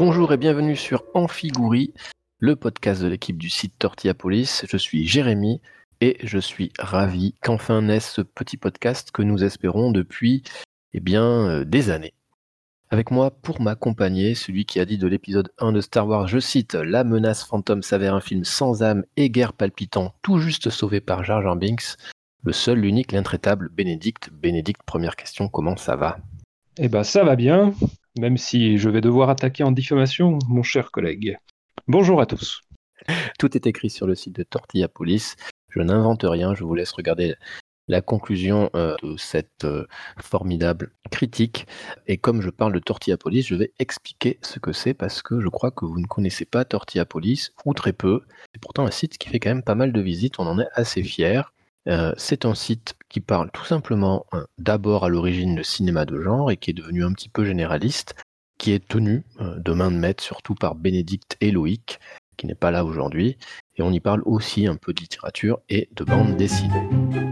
Bonjour et bienvenue sur Amphigouri, le podcast de l'équipe du site Tortillapolis. Je suis Jérémy et je suis ravi qu'enfin naisse ce petit podcast que nous espérons depuis eh bien, euh, des années. Avec moi pour m'accompagner, celui qui a dit de l'épisode 1 de Star Wars, je cite, La menace fantôme s'avère un film sans âme et guerre palpitant, tout juste sauvé par Jar Jar Binks, le seul, l'unique, l'intraitable Bénédicte. Bénédicte, première question, comment ça va? Eh ben ça va bien, même si je vais devoir attaquer en diffamation mon cher collègue. Bonjour à tous. Tout est écrit sur le site de Tortilla Police. Je n'invente rien, je vous laisse regarder la conclusion euh, de cette euh, formidable critique. Et comme je parle de Tortilla Police, je vais expliquer ce que c'est parce que je crois que vous ne connaissez pas Tortilla Police, ou très peu. C'est pourtant un site qui fait quand même pas mal de visites, on en est assez fiers. Euh, c'est un site qui parle tout simplement d'abord à l'origine de cinéma de genre et qui est devenu un petit peu généraliste, qui est tenu de main de maître surtout par Bénédicte et qui n'est pas là aujourd'hui. Et on y parle aussi un peu de littérature et de bande dessinée.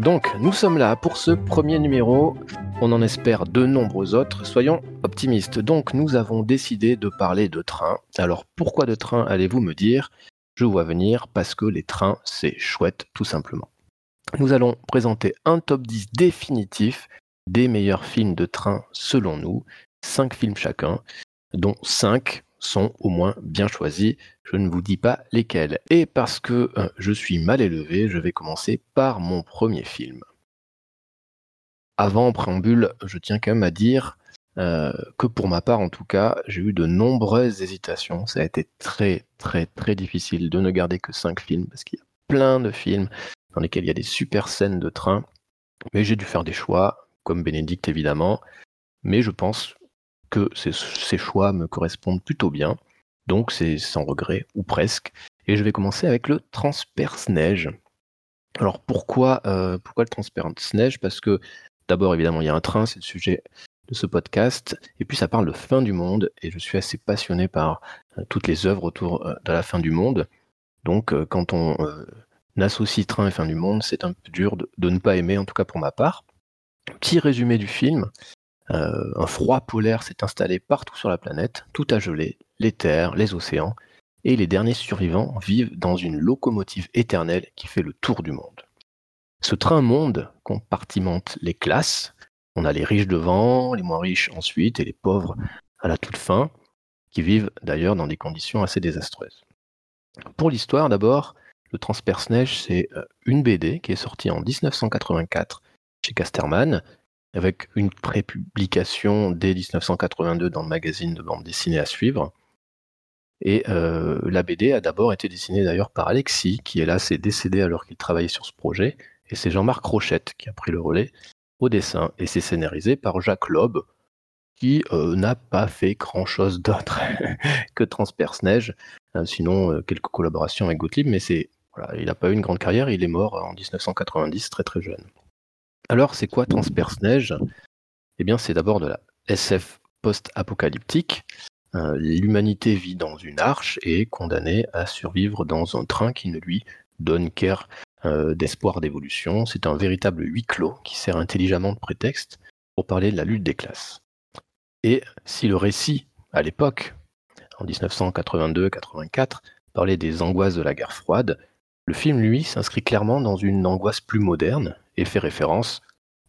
Donc, nous sommes là pour ce premier numéro. On en espère de nombreux autres. Soyons optimistes. Donc, nous avons décidé de parler de train. Alors, pourquoi de train allez-vous me dire? Je vois venir parce que les trains, c'est chouette, tout simplement. Nous allons présenter un top 10 définitif des meilleurs films de train selon nous. 5 films chacun, dont 5 sont au moins bien choisis. Je ne vous dis pas lesquels. Et parce que euh, je suis mal élevé, je vais commencer par mon premier film. Avant, en préambule, je tiens quand même à dire euh, que pour ma part, en tout cas, j'ai eu de nombreuses hésitations. Ça a été très, très, très difficile de ne garder que 5 films, parce qu'il y a plein de films dans lesquels il y a des super scènes de train. Mais j'ai dû faire des choix, comme Bénédicte évidemment. Mais je pense que ces, choix me correspondent plutôt bien. Donc c'est sans regret, ou presque. Et je vais commencer avec le transperce-neige. Alors pourquoi, euh, pourquoi le transperce-neige? Parce que d'abord, évidemment, il y a un train, c'est le sujet de ce podcast. Et puis ça parle de fin du monde. Et je suis assez passionné par euh, toutes les œuvres autour euh, de la fin du monde. Donc quand on associe train et fin du monde, c'est un peu dur de, de, ne pas aimer, en tout cas pour ma part. Petit résumé du film. Euh, un froid polaire s'est installé partout sur la planète, tout a gelé, les terres, les océans, et les derniers survivants vivent dans une locomotive éternelle qui fait le tour du monde. Ce train-monde compartimente les classes. On a les riches devant, les moins riches ensuite, et les pauvres à la toute fin, qui vivent d'ailleurs dans des conditions assez désastreuses. Pour l'histoire d'abord, le Transperce-Neige, c'est euh, une BD qui est sortie en 1984 chez Casterman, avec une prépublication dès 1982 dans le magazine de bande dessinée à suivre. Et euh, la BD a d'abord été dessinée d'ailleurs par Alexis, qui est là, s'est décédé alors qu'il travaillait sur ce projet, et c'est Jean-Marc Rochette qui a pris le relais au dessin, et c'est scénarisé par Jacques Loeb, qui euh, n'a pas fait grand-chose d'autre que Transperce Neige, euh, sinon quelques collaborations avec Gottlieb, mais c'est voilà, il n'a pas eu une grande carrière, il est mort en 1990 très très jeune. Alors, c'est quoi Transperce Neige Eh bien, c'est d'abord de la SF post-apocalyptique. Euh, l'humanité vit dans une arche et est condamnée à survivre dans un train qui ne lui donne qu'air euh, d'espoir d'évolution. C'est un véritable huis clos qui sert intelligemment de prétexte pour parler de la lutte des classes. Et si le récit, à l'époque, en 1982-84, parlait des angoisses de la guerre froide, le film, lui, s'inscrit clairement dans une angoisse plus moderne et fait référence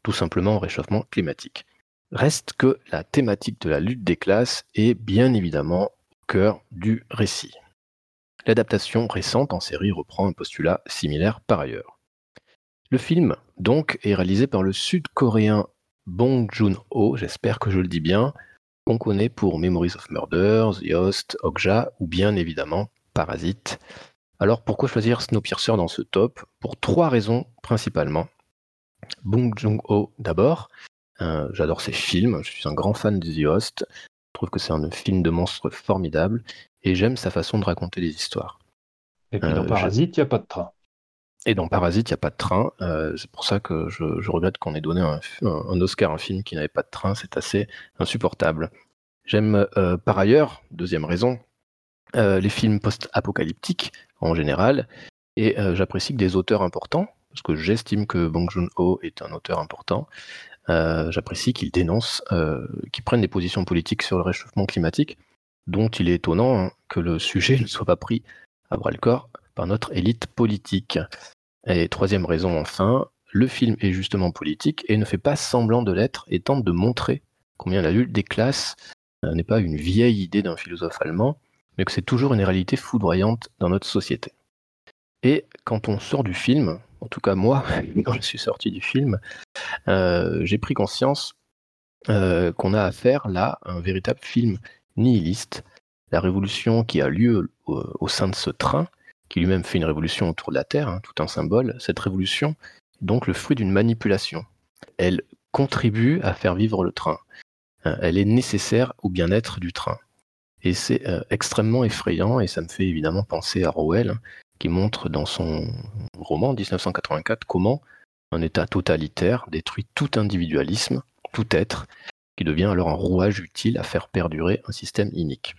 tout simplement au réchauffement climatique. Reste que la thématique de la lutte des classes est bien évidemment au cœur du récit. L'adaptation récente en série reprend un postulat similaire par ailleurs. Le film, donc, est réalisé par le sud-coréen Bong Joon-ho, j'espère que je le dis bien, qu'on connaît pour Memories of Murder, The Host, Okja ou bien évidemment Parasite. Alors pourquoi choisir Snowpiercer dans ce top? Pour trois raisons principalement. Bong Joon-ho d'abord. Euh, j'adore ses films, je suis un grand fan de The Host. Je trouve que c'est un film de monstre formidable et j'aime sa façon de raconter des histoires. Et puis dans euh, Parasite, il n'y a pas de train. Et dans Parasite, il n'y a pas de train. c'est pour ça que je, regrette qu'on ait donné un, Oscar à un film qui n'avait pas de train. C'est assez insupportable. J'aime par ailleurs, deuxième raison, les films post-apocalyptiques en général. Et j'apprécie que des auteurs importants, parce que j'estime que Bong Joon-ho est un auteur important, j'apprécie qu'il dénonce, qu'il prenne des positions politiques sur le réchauffement climatique, dont il est étonnant hein, que le sujet ne soit pas pris à bras le corps par notre élite politique. Et troisième raison enfin, le film est justement politique et ne fait pas semblant de l'être et tente de montrer combien la lutte des classes euh, n'est pas une vieille idée d'un philosophe allemand, mais que c'est toujours une réalité foudroyante dans notre société. Et quand on sort du film, en tout cas moi, quand je suis sorti du film, euh, j'ai pris conscience euh, qu'on a affaire là à un véritable film nihiliste. La révolution qui a lieu au sein de ce train qui lui-même fait une révolution autour de la Terre, hein, tout un symbole, cette révolution est donc le fruit d'une manipulation. Elle contribue à faire vivre le train. Euh, elle est nécessaire au bien-être du train. Et c'est extrêmement effrayant, et ça me fait évidemment penser à Rowell, qui montre dans son roman 1984 comment un État totalitaire détruit tout individualisme, tout être, qui devient alors un rouage utile à faire perdurer un système inique.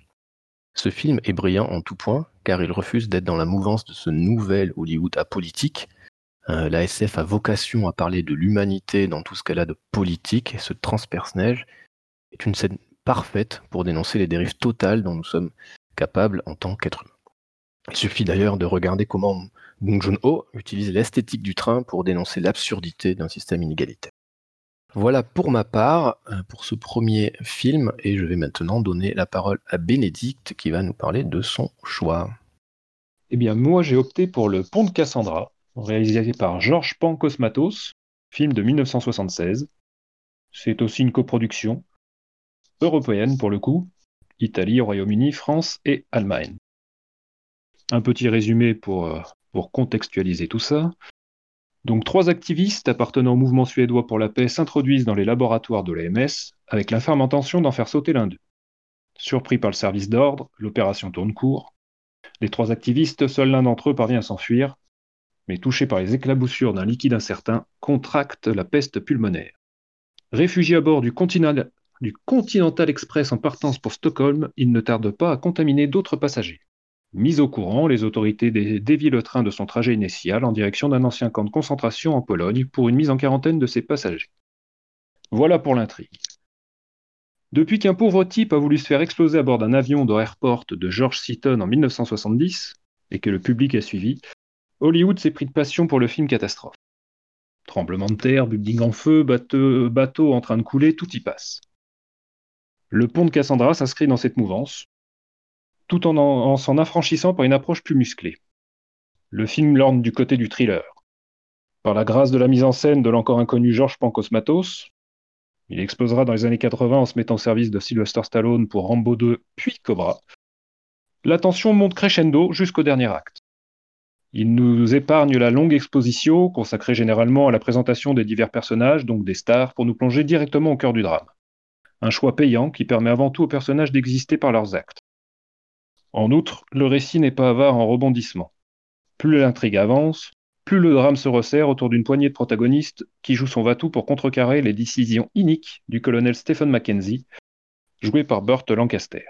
Ce film est brillant en tout point, car il refuse d'être dans la mouvance de ce nouvel Hollywood apolitique. Euh, la SF a vocation à parler de l'humanité dans tout ce qu'elle a de politique, et ce transpersonnage est une scène parfaite pour dénoncer les dérives totales dont nous sommes capables en tant qu'êtres humains. Il suffit d'ailleurs de regarder comment Bong Joon-ho utilise l'esthétique du train pour dénoncer l'absurdité d'un système inégalitaire. Voilà pour ma part, euh, pour ce premier film, et je vais maintenant donner la parole à Bénédicte qui va nous parler de son choix. Eh bien, moi j'ai opté pour Le Pont de Cassandra, réalisé par Georges Pancosmatos, film de 1976. C'est aussi une coproduction européenne pour le coup, Italie, Royaume-Uni, France et Allemagne. Un petit résumé pour, euh, pour contextualiser tout ça. Donc trois activistes appartenant au mouvement suédois pour la paix s'introduisent dans les laboratoires de l'AMS avec ferme intention d'en faire sauter l'un d'eux. Surpris par le service d'ordre, l'opération tourne court. Les trois activistes, seul l'un d'entre eux parvient à s'enfuir, mais touché par les éclaboussures d'un liquide incertain, contracte la peste pulmonaire. Réfugié à bord du Continental, du Continental Express en partance pour Stockholm, il ne tarde pas à contaminer d'autres passagers. Mis au courant, les autorités dévient le train de son trajet initial en direction d'un ancien camp de concentration en Pologne pour une mise en quarantaine de ses passagers. Voilà pour l'intrigue. Depuis qu'un pauvre type a voulu se faire exploser à bord d'un avion de Airport de George Seaton en 1970, et que le public a suivi, Hollywood s'est pris de passion pour le film catastrophe. Tremblement de terre, building en feu, bateau en train de couler, tout y passe. Le pont de Cassandra s'inscrit dans cette mouvance, tout en, s'en affranchissant par une approche plus musclée. Le film lorne du côté du thriller. Par la grâce de la mise en scène de l'encore inconnu Georges Pancosmatos, il explosera dans les années 80 en se mettant au service de Sylvester Stallone pour Rambo 2 puis Cobra. La tension monte crescendo jusqu'au dernier acte. Il nous épargne la longue exposition consacrée généralement à la présentation des divers personnages, donc des stars, pour nous plonger directement au cœur du drame. Un choix payant qui permet avant tout aux personnages d'exister par leurs actes. En outre, le récit n'est pas avare en rebondissements. Plus l'intrigue avance, plus le drame se resserre autour d'une poignée de protagonistes qui jouent son va-tout pour contrecarrer les décisions iniques du colonel Stephen Mackenzie, joué par Burt Lancaster.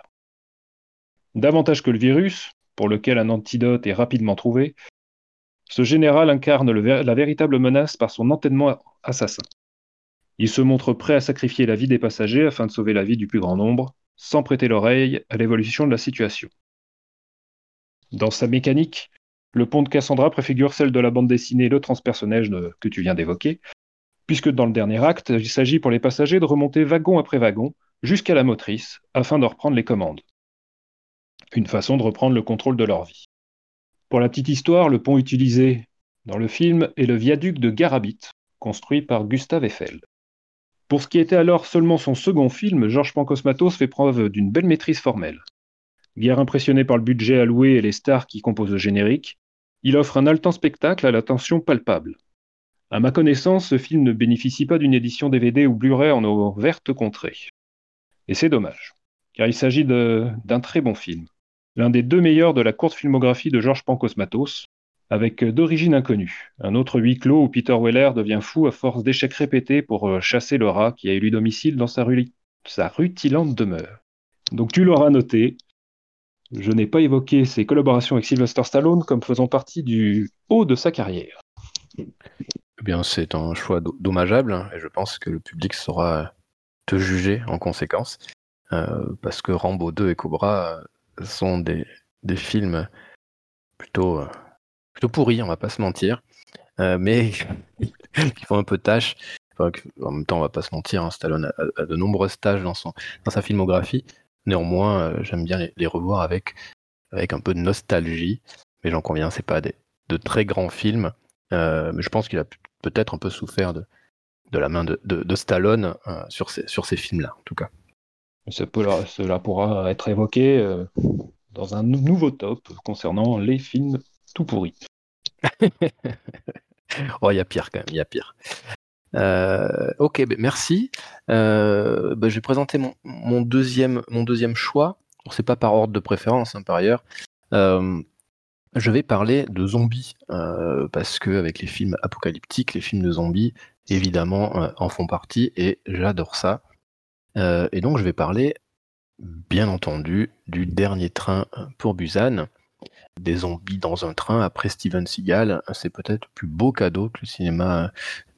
Davantage que le virus, pour lequel un antidote est rapidement trouvé, ce général incarne la véritable menace par son entêtement assassin. Il se montre prêt à sacrifier la vie des passagers afin de sauver la vie du plus grand nombre, sans prêter l'oreille à l'évolution de la situation. Dans sa mécanique, le pont de Cassandra préfigure celle de la bande dessinée Le transpersonnage que tu viens d'évoquer, puisque dans le dernier acte, il s'agit pour les passagers de remonter wagon après wagon jusqu'à la motrice afin de reprendre les commandes. Une façon de reprendre le contrôle de leur vie. Pour la petite histoire, le pont utilisé dans le film est le viaduc de Garabit, construit par Gustave Eiffel. Pour ce qui était alors seulement son second film, Georges Pancosmatos fait preuve d'une belle maîtrise formelle. Guère impressionné par le budget alloué et les stars qui composent le générique, il offre un haletant spectacle à l'attention palpable. À ma connaissance, ce film ne bénéficie pas d'une édition DVD ou Blu-ray en eau verte contrée. Et c'est dommage, car il s'agit d'un très bon film, l'un des deux meilleurs de la courte filmographie de Georges Pancosmatos, avec d'origine inconnue. Un autre huis clos où Peter Weller devient fou à force d'échecs répétés pour euh, chasser le rat qui a élu domicile dans sa, sa rutilante demeure. Donc tu l'auras noté, je n'ai pas évoqué ses collaborations avec Sylvester Stallone comme faisant partie du haut de sa carrière. Eh bien, c'est un choix dommageable hein, et je pense que le public saura te juger en conséquence. Euh, parce que Rambo 2 et Cobra euh, sont des, des films plutôt, euh, plutôt pourris, on va pas se mentir, mais qui font un peu tâche. en même temps, on va pas se mentir, hein, Stallone a, de nombreuses tâches dans, son, dans sa filmographie. Néanmoins, j'aime bien les, revoir avec, avec un peu de nostalgie, mais j'en conviens, c'est pas des, de très grands films. mais je pense qu'il a peut-être un peu souffert de, de la main de, de, Stallone sur ces, sur ces films-là, en tout cas. cela pourra être évoqué euh, dans un nouveau top concernant les films tout pourris. oh, il y a pire quand même, il y a pire. Euh, ok, ben, merci. Euh, ben, je vais présenter mon, deuxième, choix. C'est pas par ordre de préférence, hein, par ailleurs. je vais parler de zombies parce que avec les films apocalyptiques, les films de zombies, évidemment, en font partie et j'adore ça. et donc, je vais parler bien entendu, du dernier train pour Busan. Des zombies dans un train après Steven Seagal, c'est peut-être le plus beau cadeau que le cinéma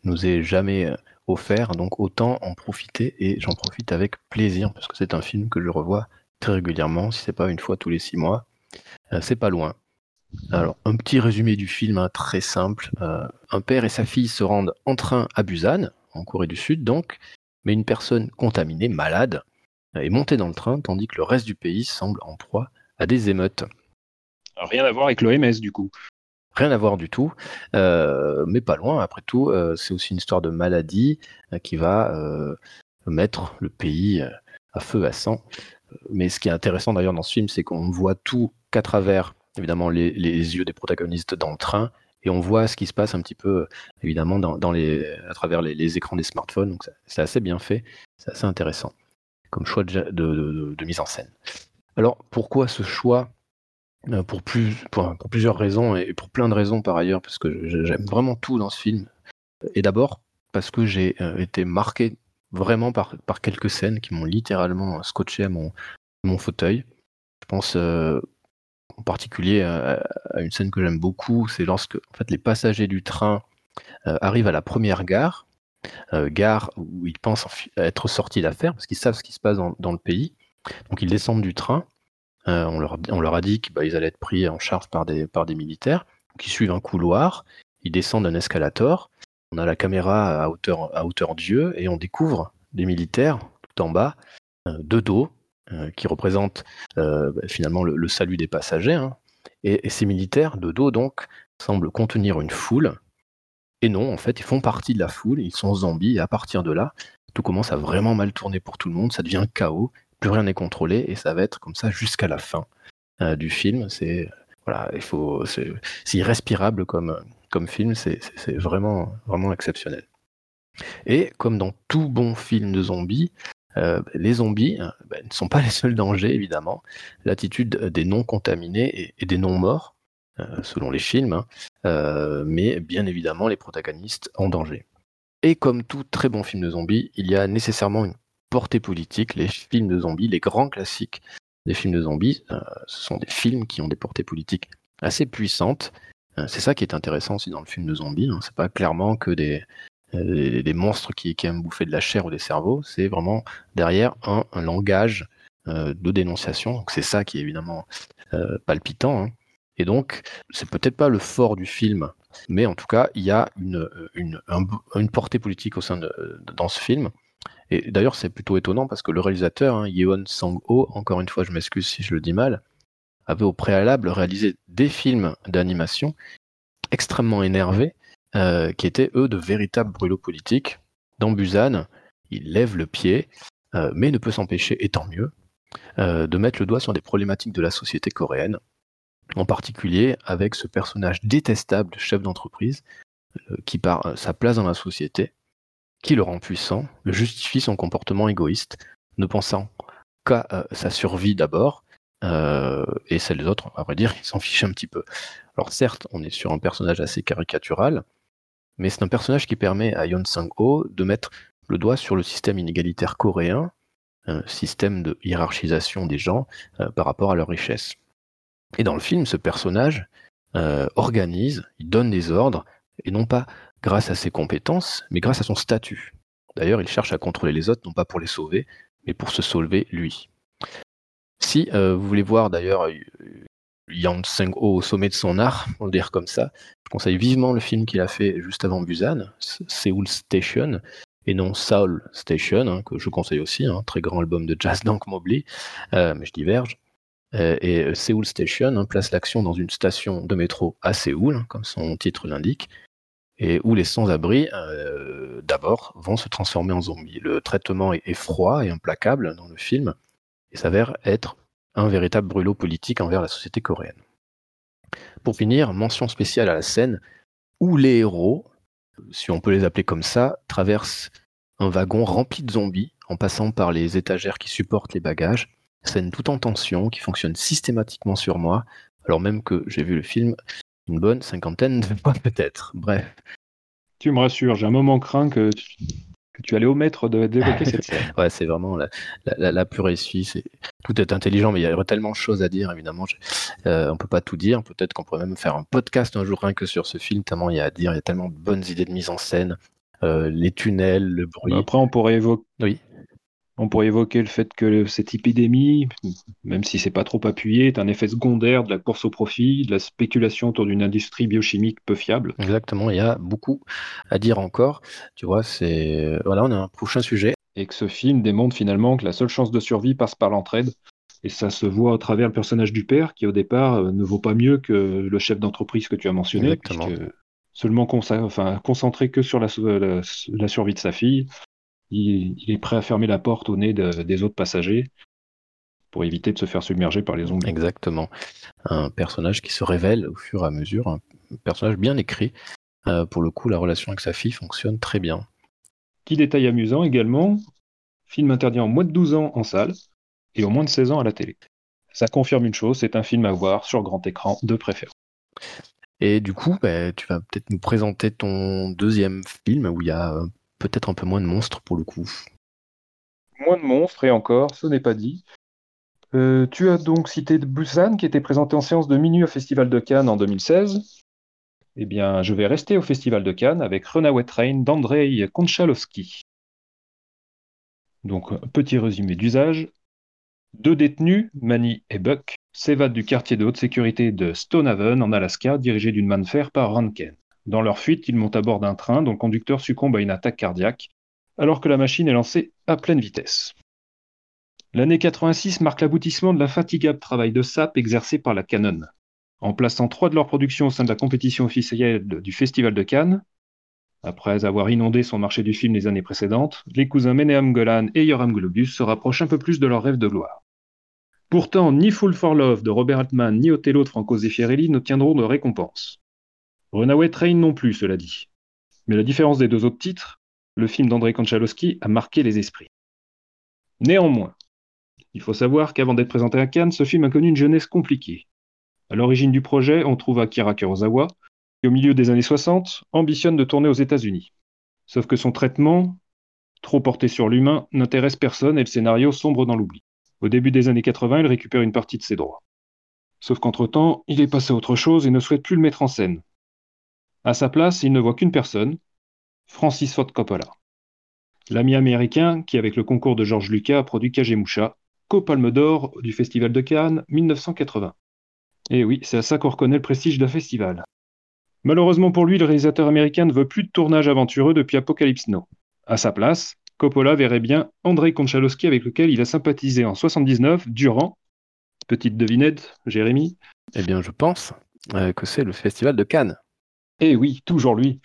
nous ait jamais offert, donc autant en profiter et j'en profite avec plaisir parce que c'est un film que je revois très régulièrement, si c'est pas une fois tous les six mois, euh, c'est pas loin. Alors, un petit résumé du film hein, très simple. Euh, un père et sa fille se rendent en train à Busan, en Corée du Sud donc, mais une personne contaminée, malade, est monté dans le train, tandis que le reste du pays semble en proie à des émeutes. Rien à voir avec l'OMS du coup. Rien à voir du tout, euh, mais pas loin. Après tout, euh, c'est aussi une histoire de maladie euh, qui va mettre le pays à feu à sang. Mais ce qui est intéressant d'ailleurs dans ce film, c'est qu'on voit tout qu'à travers évidemment les, yeux des protagonistes dans le train, et on voit ce qui se passe un petit peu évidemment à travers les, les, écrans des smartphones. Donc c'est assez bien fait, c'est assez intéressant comme choix de, mise en scène. Alors pourquoi ce choix euh, pour, plusieurs raisons et pour plein de raisons par ailleurs, parce que j'aime vraiment tout dans ce film. Et d'abord parce que j'ai euh, été marqué vraiment par, quelques scènes qui m'ont littéralement scotché à mon, fauteuil. Je pense euh, en particulier à, une scène que j'aime beaucoup, c'est lorsque en fait, les passagers du train arrivent à la première gare euh, gare où ils pensent être sortis d'affaires parce qu'ils savent ce qui se passe dans, le pays. Donc ils descendent du train. Euh, on, leur, a dit qu'ils bah, allaient être pris en charge par des, militaires. qui suivent un couloir. Ils descendent un escalator. On a la caméra à hauteur, à d'yeux et on découvre des militaires tout en bas, euh, de dos, qui représentent finalement le, salut des passagers. Hein. Et, et, ces militaires, de dos donc, semblent contenir une foule et non, en fait, ils font partie de la foule, ils sont zombies, et à partir de là, tout commence à vraiment mal tourner pour tout le monde, ça devient chaos, plus rien n'est contrôlé, et ça va être comme ça jusqu'à la fin euh, du film. C'est voilà, il faut, c'est irrespirable comme, film, c'est vraiment, exceptionnel. Et comme dans tout bon film de zombies, euh, les zombies euh, ben, ne sont pas les seuls dangers, évidemment. L'attitude des non contaminés et des non morts selon les films, hein, mais bien évidemment les protagonistes en danger. Et comme tout très bon film de zombies, il y a nécessairement une portée politique. Les films de zombies, les grands classiques des films de zombies, euh, ce sont des films qui ont des portées politiques assez puissantes. c'est ça qui est intéressant aussi dans le film de zombies. Hein. C'est pas clairement que des, des, monstres qui, aiment bouffer de la chair ou des cerveaux. C'est vraiment derrière un, langage de dénonciation. Donc c'est ça qui est évidemment palpitant. Hein. Et donc, c'est peut-être pas le fort du film, mais en tout cas, il y a une, une, une portée politique au sein de, dans ce film. Et d'ailleurs, c'est plutôt étonnant parce que le réalisateur, hein, Yeon Sang-ho, encore une fois, je m'excuse si je le dis mal, avait au préalable réalisé des films d'animation extrêmement énervés, euh, qui étaient eux de véritables brûlots politiques. Dans Busan, il lève le pied, euh, mais ne peut s'empêcher, et tant mieux, euh, de mettre le doigt sur des problématiques de la société coréenne, en particulier avec ce personnage détestable de chef d'entreprise qui par sa place dans la société, qui le rend puissant, le justifie son comportement égoïste, ne pensant qu'à euh, sa survie d'abord, et celles autres, à vrai dire, ils s'en fichent un petit peu. Alors certes, on est sur un personnage assez caricatural, mais c'est un personnage qui permet à Yon Sang-ho de mettre le doigt sur le système inégalitaire coréen, un système de hiérarchisation des gens par rapport à leur richesse. Et dans le film, ce personnage organise, il donne des ordres, et non pas grâce à ses compétences, mais grâce à son statut. D'ailleurs, il cherche à contrôler les autres, non pas pour les sauver, mais pour se sauver lui. Si euh, vous voulez voir d'ailleurs Yang Seng-ho au sommet de son art, on le dire comme ça, je conseille vivement le film qu'il a fait juste avant Busan, Seoul Station, et non Seoul Station, hein, que je conseille aussi, un hein, très grand album de jazz d'Ank Mobley, euh, mais je diverge. Euh, et Seoul Station hein, place l'action dans une station de métro à Séoul, comme son titre l'indique, et où les sans-abri, euh, d'abord, vont se transformer en zombies. Le traitement est, froid et implacable dans le film, et s'avère être un véritable brûlot politique envers la société coréenne. Pour finir, mention spéciale à la scène où les héros, si on peut les appeler comme ça, traversent un wagon rempli de zombies en passant par les étagères qui supportent les bagages. Scène tout en tension qui fonctionne systématiquement sur moi, alors même que j'ai vu le film une bonne cinquantaine de fois peut-être. Bref. Tu me rassures, j'ai un moment craint que tu, allais omettre d'évoquer cette scène. ouais, c'est vraiment la, la, la pure essuie. Tout est intelligent, mais il y aurait tellement de choses à dire, évidemment. Euh, on peut pas tout dire. Peut-être qu'on pourrait même faire un podcast un jour rien que sur ce film, tellement il y a à dire. Il y a tellement de bonnes idées de mise en scène. Euh, les tunnels, le bruit. Après, on pourrait évoquer. Oui. On pourrait évoquer le fait que cette épidémie, même si c'est pas trop appuyé, est un effet secondaire de la course au profit, de la spéculation autour d'une industrie biochimique peu fiable. Exactement, il y a beaucoup à dire encore. Tu vois, c'est voilà, on a un prochain sujet. Et que ce film démontre finalement que la seule chance de survie passe par l'entraide. Et ça se voit à travers le personnage du père, qui au départ euh, ne vaut pas mieux que le chef d'entreprise que tu as mentionné, Exactement. seulement enfin, concentré que sur la survie de sa fille, il, est prêt à fermer la porte au nez des autres passagers pour éviter de se faire submerger par les zombies. Exactement. Un personnage qui se révèle au fur et à mesure, un personnage bien écrit. Euh, pour le coup, la relation avec sa fille fonctionne très bien. Petit détail amusant également, film interdit en moins de 12 ans en salle et au moins de 16 ans à la télé. Ça confirme une chose, c'est un film à voir sur grand écran de préférence. Et du coup, bah, tu vas peut-être nous présenter ton deuxième film où il y a peut-être un peu moins de monstres pour le coup. Moins de monstres, et encore, ce n'est pas dit. Euh, tu as donc cité Busan, qui était présenté en séance de minuit au Festival de Cannes en 2016. Eh bien, je vais rester au Festival de Cannes avec Runaway Train d'Andrei Konchalovsky. Donc, petit résumé d'usage. Deux détenus, Manny et Buck, s'évadent du quartier de haute sécurité de Stonehaven en Alaska, dirigé d'une main de fer par Rankin. Dans leur fuite, ils montent à bord d'un train dont le conducteur succombe à une attaque cardiaque, alors que la machine est lancée à pleine vitesse. L'année 86 marque l'aboutissement de l'infatigable travail de SAP exercé par la Canon. En plaçant trois de leurs productions au sein de la compétition officielle du Festival de Cannes, après avoir inondé son marché du film les années précédentes, les cousins Meneam Golan et Yoram Globus se rapprochent un peu plus de leur rêve de gloire. Pourtant, ni Full for Love de Robert Altman ni Othello de Franco Zeffirelli n'obtiendront de récompense. Runaway Train non plus, cela dit. Mais la différence des deux autres titres, le film d'Andrei Konchalovsky a marqué les esprits. Néanmoins, il faut savoir qu'avant d'être présenté à Cannes, ce film a connu une jeunesse compliquée. À l'origine du projet, on trouve Akira Kurosawa, qui au milieu des années 60 ambitionne de tourner aux États-Unis. Sauf que son traitement, trop porté sur l'humain, n'intéresse personne et le scénario sombre dans l'oubli. Au début des années 80, il récupère une partie de ses droits. Sauf qu'entre-temps, il est passé à autre chose et ne souhaite plus le mettre en scène, à sa place, il ne voit qu'une personne, Francis Ford Coppola. L'ami américain qui, avec le concours de George Lucas, a produit Kagemusha, co-palme d'or du Festival de Cannes 1980. Et oui, c'est à ça qu'on reconnaît le prestige d'un festival. Malheureusement pour lui, le réalisateur américain ne veut plus de tournage aventureux depuis Apocalypse Now. À sa place, Coppola verrait bien Andrei Konchalovsky avec lequel il a sympathisé en 79 durant, petite devinette, Jérémy? Eh bien, je pense euh, que c'est le Festival de Cannes. Eh oui, toujours lui.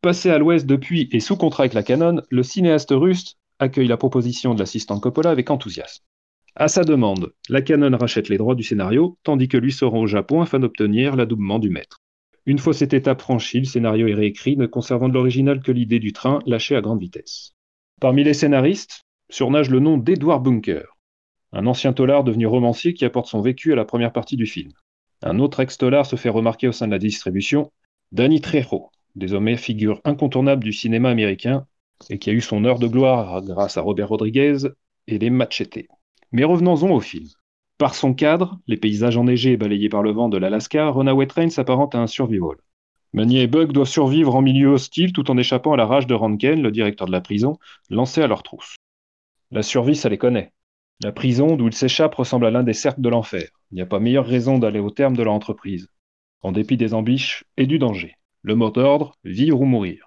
Passé à l'ouest depuis et sous contrat avec la Canon, le cinéaste russe accueille la proposition de l'assistant Coppola avec enthousiasme. À sa demande, la Canon rachète les droits du scénario, tandis que lui se rend au Japon afin d'obtenir l'adoubement du maître. Une fois cette étape franchie, le scénario est réécrit, ne conservant de l'original que l'idée du train lâché à grande vitesse. Parmi les scénaristes, surnage le nom d'Edward Bunker, un ancien tolard devenu romancier qui apporte son vécu à la première partie du film. Un autre ex-tolard se fait remarquer au sein de la distribution, Danny Trejo, désormais figure incontournable du cinéma américain et qui a eu son heure de gloire grâce à Robert Rodriguez et les Machete. Mais revenons-en au film. Par son cadre, les paysages enneigés balayés par le vent de l'Alaska, Runaway Train s'apparente à un survival. Manny et Bug doivent survivre en milieu hostile tout en échappant à la rage de Rankin, le directeur de la prison, lancé à leur trousse. La survie, ça les connaît. La prison d'où ils s'échappent ressemble à l'un des cercles de l'enfer. Il n'y a pas meilleure raison d'aller au terme de leur entreprise. En dépit des embûches et du danger. Le mot d'ordre, vivre ou mourir.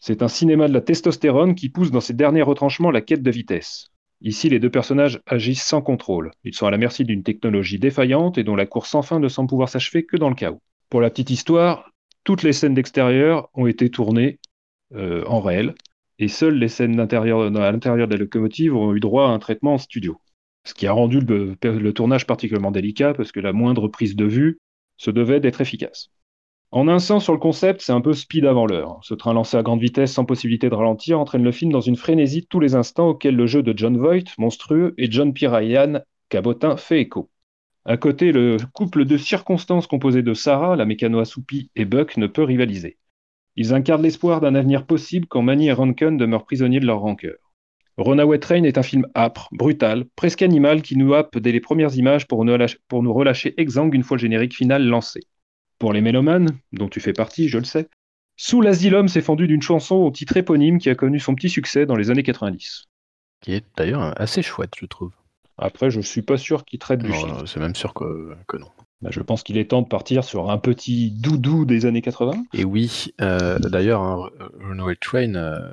C'est un cinéma de la testostérone qui pousse dans ses derniers retranchements la quête de vitesse. Ici, les deux personnages agissent sans contrôle. Ils sont à la merci d'une technologie défaillante et dont la course sans fin ne semble pouvoir s'achever que dans le chaos. Pour la petite histoire, toutes les scènes d'extérieur ont été tournées euh, en réel, et seules les scènes à l'intérieur des locomotives ont eu droit à un traitement en studio. Ce qui a rendu le tournage particulièrement délicat parce que la moindre prise de vue se devait d'être efficace. En un sens, sur le concept, c'est un peu speed avant l'heure. Ce train lancé à grande vitesse sans possibilité de ralentir entraîne le film dans une frénésie de tous les instants auxquels le jeu de John Voight, monstrueux, et John P. Cabotin, fait écho. À côté, le couple de circonstances composé de Sarah, la mécano assoupie, et Buck ne peut rivaliser. Ils incarnent l'espoir d'un avenir possible quand Manny et Rankin demeurent prisonniers de leur rancœur. Runaway Train est un film âpre, brutal, presque animal qui nous happe dès les premières images pour nous relâcher, pour nous relâcher exsangues une fois le générique final lancé. Pour les mélomanes, dont tu fais partie, je le sais, Sous l'asylum s'est fendu d'une chanson au titre éponyme qui a connu son petit succès dans les années 90. Qui est d'ailleurs assez chouette, je trouve. Après, je suis pas sûr qu'il traite du Non, film. C'est même sûr que, que non. Bah, je pense qu'il est temps de partir sur un petit doudou des années 80. Et oui, euh, d'ailleurs, hein, Runaway Train, euh,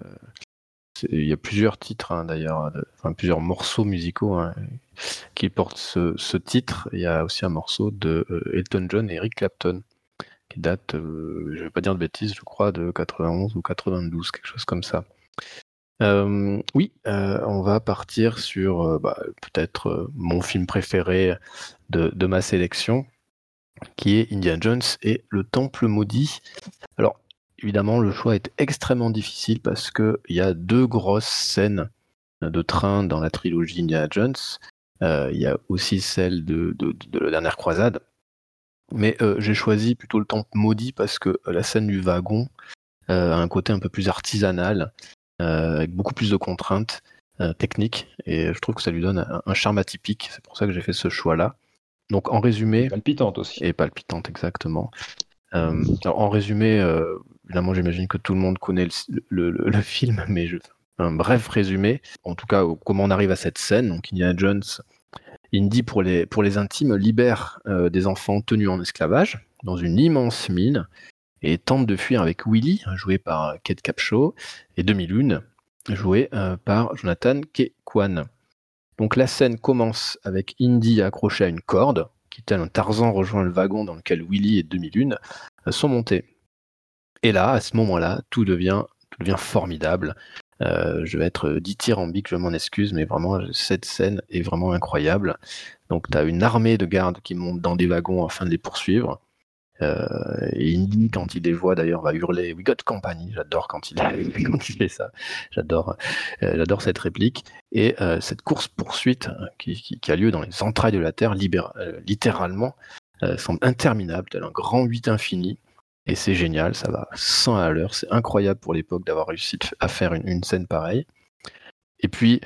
il y a plusieurs titres, hein, d'ailleurs, plusieurs morceaux musicaux hein, qui portent ce, titre. Il y a aussi un morceau de euh, Elton John et Eric Clapton, qui date, euh, je vais pas dire de bêtises, je crois, de 91 ou 92, quelque chose comme ça. Euh, oui, euh, on va partir sur bah, peut-être mon film préféré de, de ma sélection, qui est Indiana Jones et le Temple maudit. Alors, évidemment, le choix est extrêmement difficile parce que il y a deux grosses scènes de train dans la trilogie Indiana Jones. Euh, il y a aussi celle de, de- de la dernière croisade. Mais euh, j'ai choisi plutôt le Temple maudit parce que la scène du wagon euh, a un côté un peu plus artisanal, euh, avec beaucoup plus de contraintes euh, techniques, et je trouve que ça lui donne un, un charme atypique. C'est pour ça que j'ai fait ce choix-là. Donc, en résumé, Palpitante aussi. et palpitante exactement. Euh, alors, en résumé, euh, évidemment, j'imagine que tout le monde connaît le, film, mais un bref résumé. En tout cas, comment on arrive à cette scène. Donc, Indiana Jones, Indy pour les, intimes, libère euh, des enfants tenus en esclavage dans une immense mine et tente de fuir avec Willy, joué par Kate Capshaw, et Demi-Lune, joué euh, par Jonathan K. Kwan. Donc la scène commence avec Indy accroché à une corde, qui tel un Tarzan rejoint le wagon dans lequel Willy et Demi-Lune euh, sont montés. Et là, à ce moment-là, tout devient, tout devient formidable. Euh, je vais être dithyrambique, je m'en excuse, mais vraiment, cette scène est vraiment incroyable. Donc, tu as une armée de gardes qui montent dans des wagons afin de les poursuivre. Euh, et Indy, quand il les voit d'ailleurs, va hurler We got company. J'adore quand il, fait ça. J'adore, euh, cette réplique. Et cette course-poursuite hein, qui, a lieu dans les entrailles de la Terre, littéralement, semble interminable, tel un grand 8 infini. Et c'est génial, ça va 100 à l'heure. C'est incroyable pour l'époque d'avoir réussi à faire une, scène pareille. Et puis,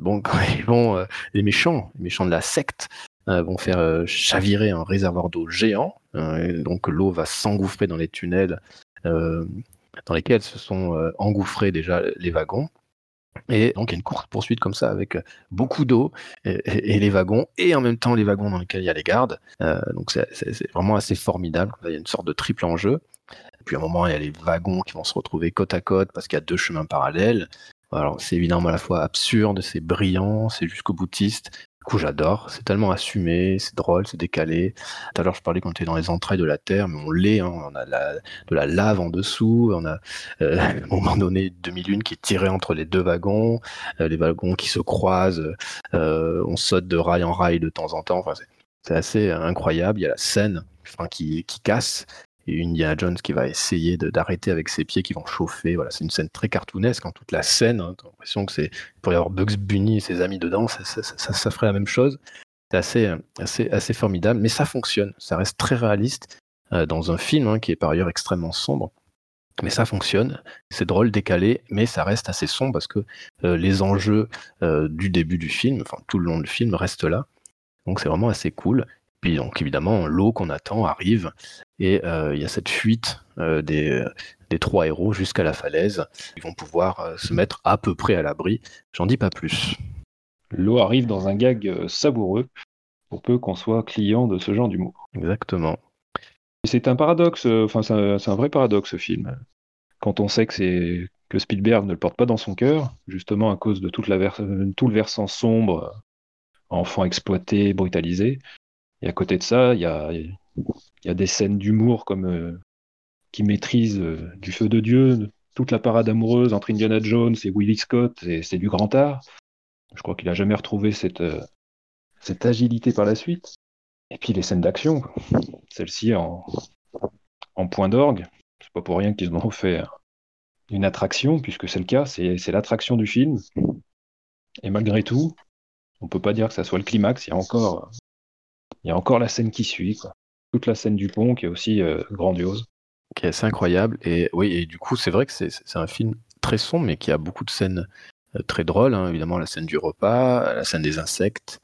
bon, quand ils vont, les méchants, les méchants de la secte, euh, vont faire euh, chavirer un réservoir d'eau géant. Euh, donc l'eau va s'engouffrer dans les tunnels dans lesquels se sont engouffrés déjà les wagons. Et donc il y a une course poursuite comme ça avec euh, beaucoup d'eau et, les wagons et en même temps les wagons dans lesquels il y a les gardes. Euh, donc c'est vraiment assez formidable. Il y a une sorte de triple enjeu. Et puis à un moment il y a les wagons qui vont se retrouver côte à côte parce qu'il y a deux chemins parallèles. Alors c'est évidemment à la fois absurde, c'est brillant, c'est jusqu'au boutiste. Coup j'adore. C'est tellement assumé, c'est drôle, c'est décalé. Tout à l'heure je parlais qu'on était dans les entrailles de la terre, mais on l'est. hein. On a de la, lave en dessous. On a euh, un moment donné demi-lune qui est tirée entre les deux wagons, euh, les wagons qui se croisent, euh, on saute de rail en rail de temps en temps. Enfin, c'est- assez incroyable. Il y a la scène qui casse et Indiana Jones qui va essayer d'arrêter avec ses pieds qui vont chauffer. Voilà, c'est une scène très cartoonesque. en toute la scène, hein, t'as l'impression que c'est pour y avoir Bugs Bunny et ses amis dedans, ça, ça, ferait la même chose. C'est assez, assez, assez formidable, mais ça fonctionne. Ça reste très réaliste euh, dans un film hein, qui est par ailleurs extrêmement sombre. Mais ça fonctionne, c'est drôle, décalé, mais ça reste assez sombre parce que euh, les enjeux euh, du début du film, enfin tout le long du film, restent là. Donc c'est vraiment assez cool. Puis donc évidemment, l'eau qu'on attend arrive et euh, il y a cette fuite euh, des, trois héros jusqu'à la falaise. Ils vont pouvoir euh, se mettre à peu près à l'abri. J'en dis pas plus. L'eau arrive dans un gag savoureux pour peu qu'on soit client de ce genre d'humour. Exactement. C'est un paradoxe, enfin c'est un, vrai paradoxe ce film. Quand on sait que que Spielberg ne le porte pas dans son cœur, justement à cause de toute la tout le versant sombre, enfant exploité, brutalisé, et à côté de ça, il y a, a, des scènes d'humour comme euh, qui maîtrisent euh, du feu de Dieu, toute la parade amoureuse entre Indiana Jones et Willie Scott, c'est du grand art. Je crois qu'il n'a jamais retrouvé cette, euh, cette agilité par la suite. Et puis les scènes d'action, celle-ci en, en point d'orgue. C'est pas pour rien qu'ils ont fait une attraction, puisque c'est le cas, c'est l'attraction du film. Et malgré tout, on peut pas dire que ça soit le climax, il y a encore il y a encore la scène qui suit. Toute la scène du pont qui est aussi euh, grandiose. Qui est assez incroyable. Et oui, et du coup, c'est vrai que c'est un film très sombre, mais qui a beaucoup de scènes euh, très drôles. Hein. Évidemment, la scène du repas, la scène des insectes.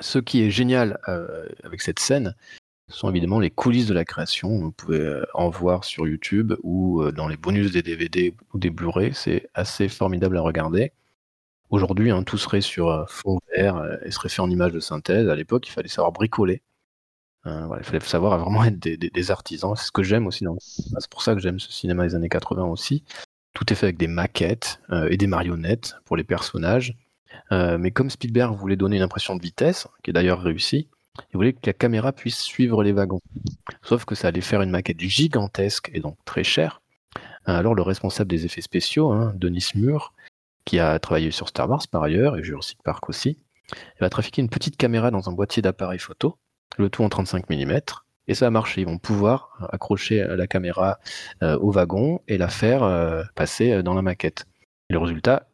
Ce qui est génial euh, avec cette scène, ce sont évidemment les coulisses de la création. Vous pouvez en voir sur YouTube ou dans les bonus des DVD ou des Blu-ray. C'est assez formidable à regarder. Aujourd'hui, hein, tout serait sur fond vert et serait fait en image de synthèse. À l'époque, il fallait savoir bricoler. Euh, il fallait savoir vraiment être des, artisans. C'est ce que j'aime aussi. C'est pour ça que j'aime ce cinéma des années 80 aussi. Tout est fait avec des maquettes et des marionnettes pour les personnages. mais comme Spielberg voulait donner une impression de vitesse, qui est d'ailleurs réussie, il voulait que la caméra puisse suivre les wagons. Sauf que ça allait faire une maquette gigantesque et donc très chère. Alors le responsable des effets spéciaux, hein, Denis Mur, qui a travaillé sur Star Wars par ailleurs, et Jurassic Park aussi, va trafiquer une petite caméra dans un boîtier d'appareil photo, le tout en 35 mm, et ça a marché. Ils vont pouvoir accrocher la caméra euh, au wagon et la faire euh, passer euh, dans la maquette. le résultat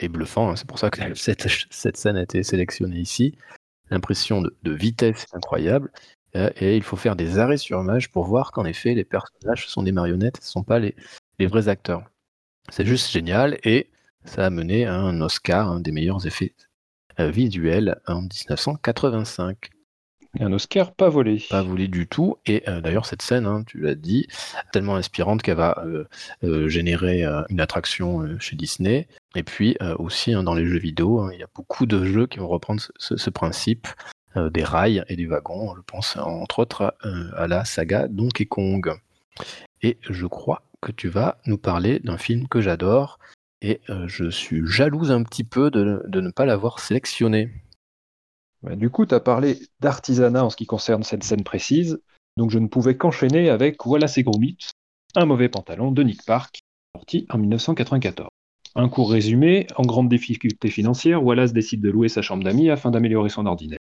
est bluffant, hein. c'est pour ça que cette, scène a été sélectionnée ici. L'impression de, vitesse est incroyable, et il faut faire des arrêts sur image pour voir qu'en effet les personnages sont des marionnettes, ce ne sont pas les, les vrais acteurs. C'est juste génial, et ça a mené à un Oscar, un des meilleurs effets euh, visuels en 1985. Un Oscar pas volé. Pas volé du tout. Et euh, d'ailleurs, cette scène, hein, tu l'as dit, tellement inspirante qu'elle va euh, générer une attraction chez Disney. Et puis aussi hein, dans les jeux vidéo, hein, il y a beaucoup de jeux qui vont reprendre ce, principe des rails et des wagons. Je pense entre autres à la saga Donkey Kong. Et je crois que tu vas nous parler d'un film que j'adore, et euh, je suis jalouse un petit peu de, ne pas l'avoir sélectionné. du coup, tu as parlé d'artisanat en ce qui concerne cette scène précise, donc je ne pouvais qu'enchaîner avec Wallace et Gromit, un mauvais pantalon de Nick Park, sorti en 1994. Un court résumé, en grande difficulté financière, Wallace décide de louer sa chambre d'amis afin d'améliorer son ordinaire.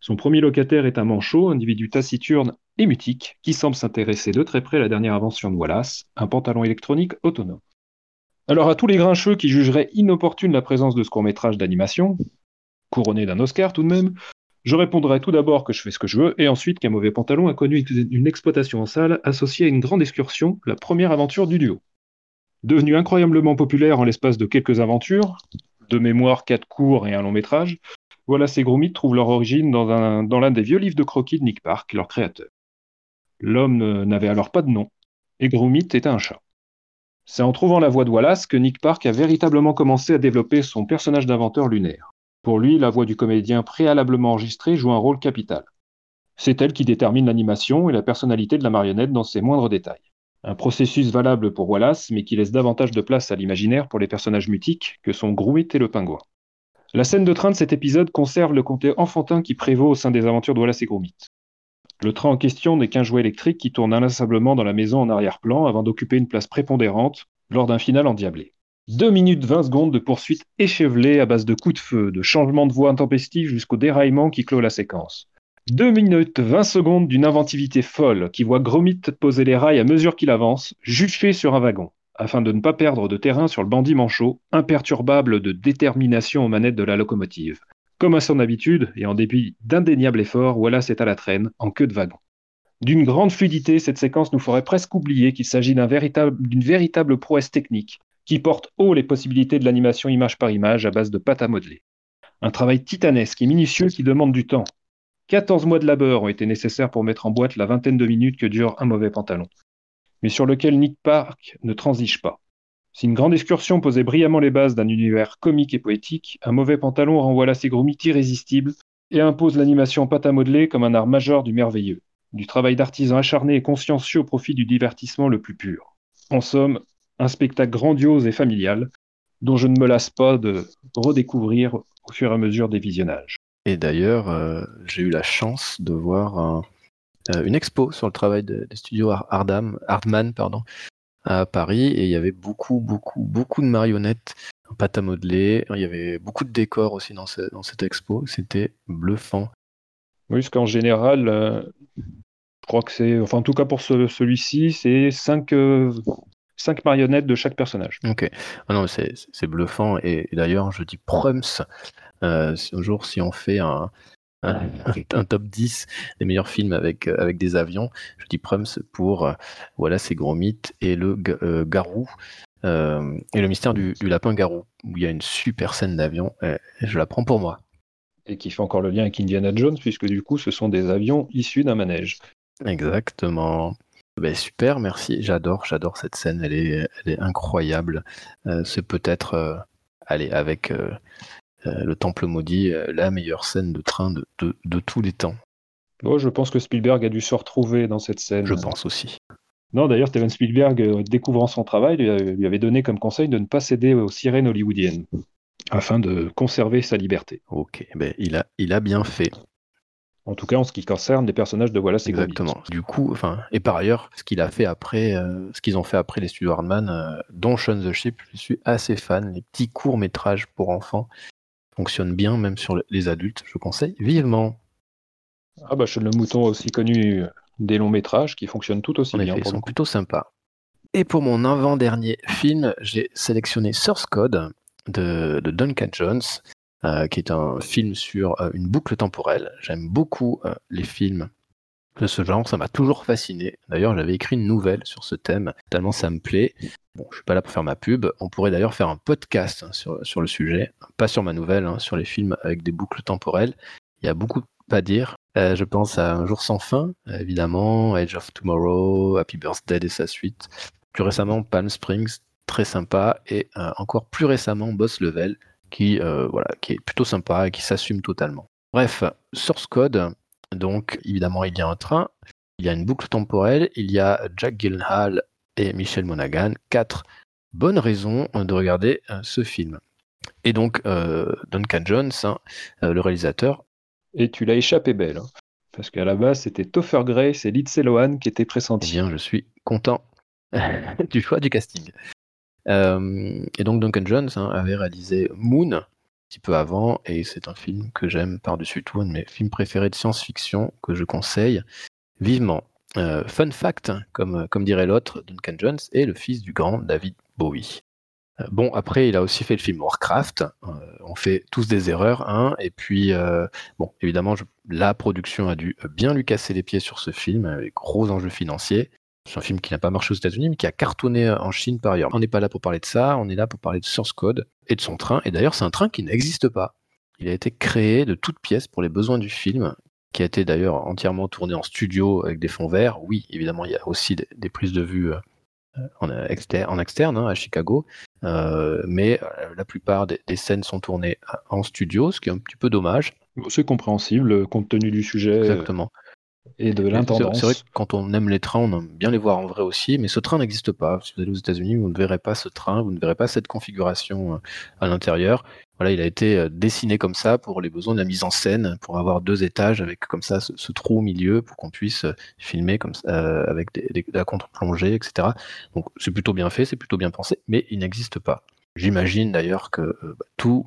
Son premier locataire est un manchot, individu taciturne et mutique, qui semble s'intéresser de très près à la dernière invention de Wallace, un pantalon électronique autonome. Alors à tous les grincheux qui jugeraient inopportune la présence de ce court-métrage d'animation, couronné d'un Oscar tout de même, je répondrai tout d'abord que je fais ce que je veux, et ensuite qu'un mauvais pantalon a connu une exploitation en salle associée à une grande excursion, la première aventure du duo. Devenu incroyablement populaire en l'espace de quelques aventures, de mémoire, quatre courts et un long métrage, voilà ces gros trouvent leur origine dans l'un des vieux livres de croquis de Nick Park, leur créateur. L'homme n'avait alors pas de nom, et Gromit était un chat. C'est en trouvant la voix de Wallace que Nick Park a véritablement commencé à développer son personnage d'inventeur lunaire. Pour lui, la voix du comédien préalablement enregistré joue un rôle capital. C'est elle qui détermine l'animation et la personnalité de la marionnette dans ses moindres détails. Un processus valable pour Wallace, mais qui laisse davantage de place à l'imaginaire pour les personnages mutiques que sont Gromit et le pingouin. La scène de train de cet épisode conserve le côté enfantin qui prévaut au sein des aventures de Wallace et Gromit. Le train en question n'est qu'un jouet électrique qui tourne inlassablement dans la maison en arrière-plan avant d'occuper une place prépondérante lors d'un final endiablé. Deux minutes 20 secondes de poursuite échevelée à base de coups de feu, de changements de voix intempestifs jusqu'au déraillement qui clôt la séquence. 2 minutes 20 secondes d'une inventivité folle qui voit Gromit poser les rails à mesure qu'il avance, juché sur un wagon, afin de ne pas perdre de terrain sur le bandit manchot, imperturbable de détermination aux manettes de la locomotive. Comme à son habitude, et en dépit d'indéniables efforts, Wallace est à la traîne, en queue de wagon. D'une grande fluidité, cette séquence nous ferait presque oublier qu'il s'agit d'une véritable, véritable prouesse technique, qui porte haut les possibilités de l'animation image par image à base de pâte à modeler. Un travail titanesque et minutieux qui demande du temps, 14 mois de labeur ont été nécessaires pour mettre en boîte la vingtaine de minutes que dure un mauvais pantalon, mais sur lequel Nick Park ne transige pas. Si une grande excursion posait brillamment les bases d'un univers comique et poétique, un mauvais pantalon renvoie là ses gros mythes irrésistibles et impose l'animation pâte à modeler comme un art majeur du merveilleux, du travail d'artisan acharné et consciencieux au profit du divertissement le plus pur. En somme, un spectacle grandiose et familial, dont je ne me lasse pas de redécouvrir au fur et à mesure des visionnages. Et d'ailleurs, euh, j'ai eu la chance de voir euh, une expo sur le travail des studios Hardman pardon, à Paris, et il y avait beaucoup, beaucoup, beaucoup de marionnettes pâte à modeler. Il y avait beaucoup de décors aussi dans, dans cette expo. C'était bluffant. Oui, parce qu'en général, euh, je crois que c'est, enfin en tout cas pour celui-ci, c'est 5 cinq marionnettes de chaque personnage. Ok. Ah non, c'est bluffant. Et, d'ailleurs, je dis Prums. Euh, un jour, si on fait un, un, top 10 des meilleurs films avec, euh, avec des avions, je dis Prums pour euh, voilà, ces gros mythes et le euh, Garou. et le mystère du, lapin garou, où il y a une super scène d'avion, je la prends pour moi. Et qui fait encore le lien avec Indiana Jones, puisque du coup, ce sont des avions issus d'un manège. Exactement. Ben, super, merci. J'adore, j'adore cette scène. Elle est, elle est incroyable. Euh, c'est peut-être, euh, allez, avec euh, le Temple maudit, la meilleure scène de train de, de, tous les temps. Oh, je pense que Spielberg a dû se retrouver dans cette scène. Je pense aussi. Non, d'ailleurs, Steven Spielberg, découvrant son travail, lui avait donné comme conseil de ne pas céder aux sirènes hollywoodiennes, afin de conserver sa liberté. Ok, ben, il, a, il a bien fait. En tout cas, en ce qui concerne les personnages de Wallace Exactement. Du coup, enfin, et par ailleurs, ce qu'il a fait après, euh, ce qu'ils ont fait après les studios Hardman, euh, dont Shaun the Ship, je suis assez fan. Les petits courts métrages pour enfants fonctionnent bien, même sur les adultes. Je conseille vivement. Ah bah, Sean le Mouton a aussi connu des longs métrages qui fonctionnent tout aussi bien. ils sont plutôt sympas. Et pour mon avant-dernier film, j'ai sélectionné Source Code de Duncan Jones. Euh, qui est un film sur euh, une boucle temporelle. J'aime beaucoup euh, les films de ce genre, ça m'a toujours fasciné. D'ailleurs, j'avais écrit une nouvelle sur ce thème, tellement ça me plaît. Bon, je suis pas là pour faire ma pub. On pourrait d'ailleurs faire un podcast hein, sur, sur le sujet, pas sur ma nouvelle, hein, sur les films avec des boucles temporelles. Il y a beaucoup à dire. je pense à Un jour sans fin, évidemment, Age of Tomorrow, Happy Birthday et sa suite. Plus récemment, Palm Springs, très sympa. Et encore plus récemment, Boss Level, qui, euh, voilà, qui est plutôt sympa et qui s'assume totalement. Bref, source code, donc évidemment il y a un train, il y a une boucle temporelle, il y a Jack Gyllenhaal et Michel Monaghan, quatre bonnes raisons de regarder euh, ce film. Et donc euh, Duncan Jones, hein, le réalisateur. Et tu l'as échappé belle, hein, parce qu'à la base c'était Topher Grace et Lindsay Lohan qui étaient pressentis. Eh bien, je suis content du choix du casting. Euh, et donc Duncan Jones hein, avait réalisé Moon petit peu avant, et c'est un film que j'aime par-dessus tout, un de mes films préférés de science-fiction que je conseille vivement. Euh, fun fact, comme, comme dirait l'autre, Duncan Jones est le fils du grand David Bowie. Euh, bon, après, il a aussi fait le film Warcraft. on fait tous des erreurs, hein, et puis, bon, évidemment, la production a dû bien lui casser les pieds sur ce film, avec gros enjeux financiers. C'est un film qui n'a pas marché aux États-Unis, mais qui a cartonné en Chine par ailleurs. On n'est pas là pour parler de ça, on est là pour parler de Source Code et de son train. Et d'ailleurs, c'est un train qui n'existe pas. Il a été créé de toutes pièces pour les besoins du film, qui a été d'ailleurs entièrement tourné en studio avec des fonds verts. Oui, évidemment, il y a aussi des, prises de vue euh, en, externe, hein, à Chicago, euh, mais euh, la plupart des, scènes sont tournées en studio, ce qui est un petit peu dommage. C'est compréhensible compte tenu du sujet. Exactement et de l'intendance. C'est vrai que quand on aime les trains, on aime bien les voir en vrai aussi, mais ce train n'existe pas. Si vous allez aux États-Unis, vous ne verrez pas ce train, vous ne verrez pas cette configuration euh, à l'intérieur. Voilà, il a été euh, dessiné comme ça pour les besoins de la mise en scène, pour avoir deux étages avec comme ça ce, trou au milieu pour qu'on puisse euh, filmer comme ça, avec des, la contre-plongée, etc. Donc c'est plutôt bien fait, c'est plutôt bien pensé, mais il n'existe pas. J'imagine d'ailleurs que bah, tous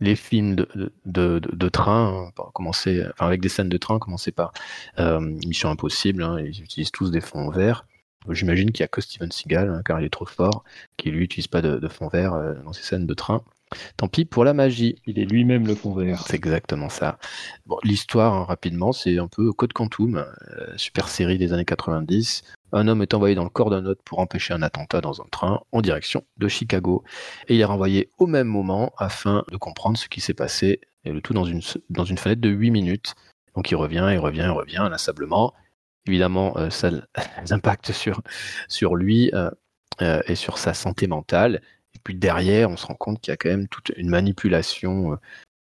les films de, de, train, hein, commencer, enfin avec des scènes de train, commencer par euh, Mission Impossible, hein, ils utilisent tous des fonds verts. J'imagine qu'il n'y a que Steven Seagal, hein, car il est trop fort, qui lui n'utilise pas de, fond vert euh, dans ses scènes de train. Tant pis pour la magie. Il est lui-même le fond vert. C'est exactement ça. Bon, L'histoire, rapidement, c'est un peu Code Quantum, euh, super série des années 90. Un homme est envoyé dans le corps d'un autre pour empêcher un attentat dans un train en direction de Chicago. Et il est renvoyé au même moment afin de comprendre ce qui s'est passé, et le tout dans une, fenêtre de 8 minutes. Donc il revient, il revient, il revient inlassablement. Évidemment, euh, ça impacte sur, sur lui euh, euh, et sur sa santé mentale. Et puis derrière, on se rend compte qu'il y a quand même toute une manipulation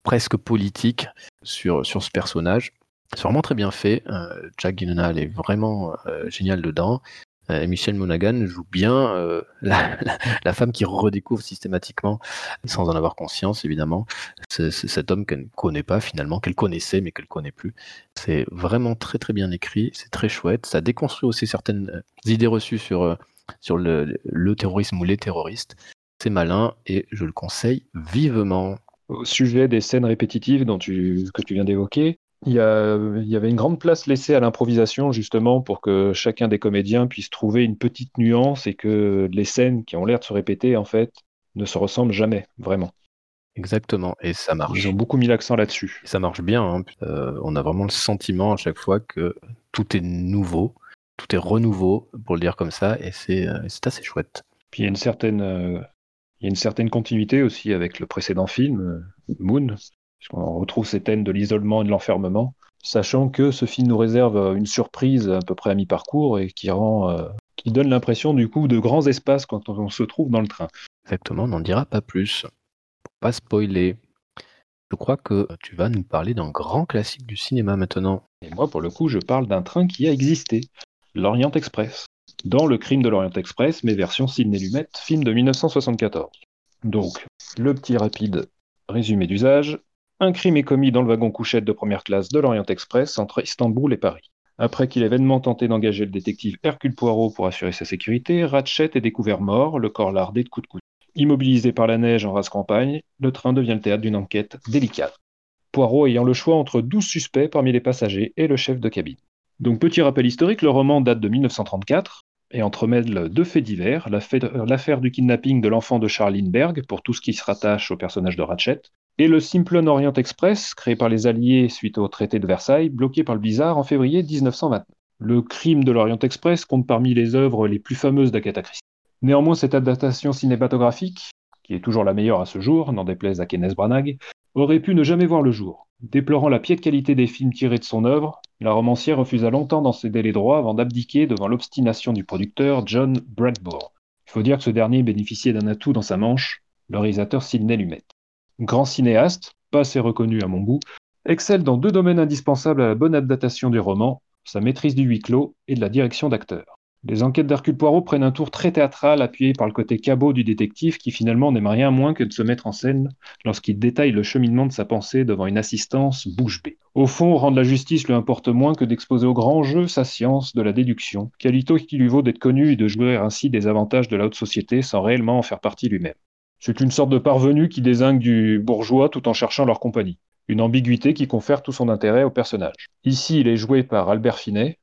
presque politique sur ce personnage. C'est vraiment très bien fait. Euh, Jack Gyllenhaal est vraiment euh, génial dedans. Euh, et Michelle Monaghan joue bien la, femme qui redécouvre systématiquement, sans en avoir conscience évidemment, cet homme qu'elle ne connaît pas finalement, qu'elle connaissait mais qu'elle ne connaît plus. C'est vraiment très très bien écrit, c'est très chouette. Ça déconstruit aussi certaines idées reçues sur, sur le, terrorisme ou les terroristes. C'est malin et je le conseille vivement. Au sujet des scènes répétitives dont que tu viens d'évoquer, il y, avait une grande place laissée à l'improvisation justement pour que chacun des comédiens puisse trouver une petite nuance et que les scènes qui ont l'air de se répéter en fait ne se ressemblent jamais vraiment. Exactement, et ça marche. Ils ont beaucoup mis l'accent là-dessus. Ça marche bien. Hein. Euh, on a vraiment le sentiment à chaque fois que tout est nouveau, tout est renouveau, pour le dire comme ça, et c'est euh, assez chouette. Puis il y a une certaine, euh, il y a une certaine continuité aussi avec le précédent film, Moon, puisqu'on retrouve ces thèmes de l'isolement et de l'enfermement, sachant que ce film nous réserve une surprise à peu près à mi-parcours et qui rend, euh, qui donne l'impression du coup de grands espaces quand on se trouve dans le train. Exactement, on n'en dira pas plus. Pour pas spoiler. Je crois que tu vas nous parler d'un grand classique du cinéma maintenant. Et moi, pour le coup, je parle d'un train qui a existé, l'Orient Express. Dans Le Crime de l'Orient Express, mais version Sidney Lumet, film de 1974. Donc, le petit rapide résumé d'usage. Un crime est commis dans le wagon couchette de première classe de l'Orient Express entre Istanbul et Paris. Après qu'il ait vainement tenté d'engager le détective Hercule Poirot pour assurer sa sécurité, Ratchet est découvert mort, le corps lardé de coups de couteau. Immobilisé par la neige en race campagne, le train devient le théâtre d'une enquête délicate. Poirot ayant le choix entre 12 suspects parmi les passagers et le chef de cabine. Donc petit rappel historique, le roman date de 1934 et entremêle deux faits divers, l'affaire du kidnapping de l'enfant de Charles Berg pour tout ce qui se rattache au personnage de Ratchet, et le Simplon Orient Express, créé par les Alliés suite au traité de Versailles, bloqué par le blizzard en février 1929. Le crime de l'Orient Express compte parmi les œuvres les plus fameuses d'Agatha Christie. Néanmoins, cette adaptation cinématographique, qui est toujours la meilleure à ce jour, n'en déplaise à Kenneth Branagh, aurait pu ne jamais voir le jour. Déplorant la piètre qualité des films tirés de son œuvre, la romancière refusa longtemps d'en céder les droits avant d'abdiquer devant l'obstination du producteur John Bradbourne. Il faut dire que ce dernier bénéficiait d'un atout dans sa manche, le réalisateur Sidney Lumet grand cinéaste, pas assez reconnu à mon goût, excelle dans deux domaines indispensables à la bonne adaptation du roman, sa maîtrise du huis clos et de la direction d'acteurs. Les enquêtes d'Hercule Poirot prennent un tour très théâtral appuyé par le côté cabot du détective qui finalement n'aime rien moins que de se mettre en scène lorsqu'il détaille le cheminement de sa pensée devant une assistance bouche bée. Au fond, rendre la justice lui importe moins que d'exposer au grand jeu sa science de la déduction, qualité qui lui vaut d'être connu et de jouer ainsi des avantages de la haute société sans réellement en faire partie lui-même. C'est une sorte de parvenu qui désingue du bourgeois tout en cherchant leur compagnie. Une ambiguïté qui confère tout son intérêt au personnage. Ici, il est joué par Albert Finet,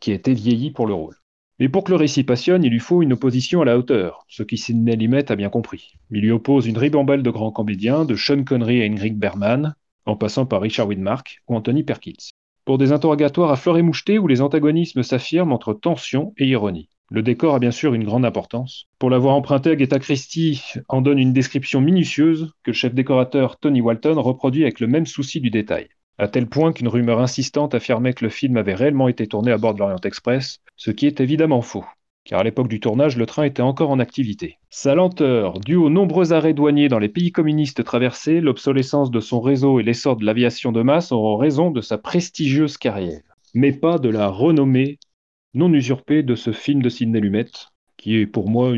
qui était vieilli pour le rôle. Mais pour que le récit passionne, il lui faut une opposition à la hauteur, ce qui Sidney Lumet a bien compris. Il lui oppose une ribambelle de grands comédiens, de Sean Connery à Ingrid Bergman, en passant par Richard Widmark ou Anthony Perkins. Pour des interrogatoires à fleur et moucheté où les antagonismes s'affirment entre tension et ironie. Le décor a bien sûr une grande importance. Pour l'avoir emprunté, Agatha Christie en donne une description minutieuse que le chef décorateur Tony Walton reproduit avec le même souci du détail. À tel point qu'une rumeur insistante affirmait que le film avait réellement été tourné à bord de l'Orient Express, ce qui est évidemment faux car à l'époque du tournage, le train était encore en activité. Sa lenteur, due aux nombreux arrêts douaniers dans les pays communistes traversés, l'obsolescence de son réseau et l'essor de l'aviation de masse auront raison de sa prestigieuse carrière, mais pas de la renommée non usurpé de ce film de Sidney Lumet, qui est pour moi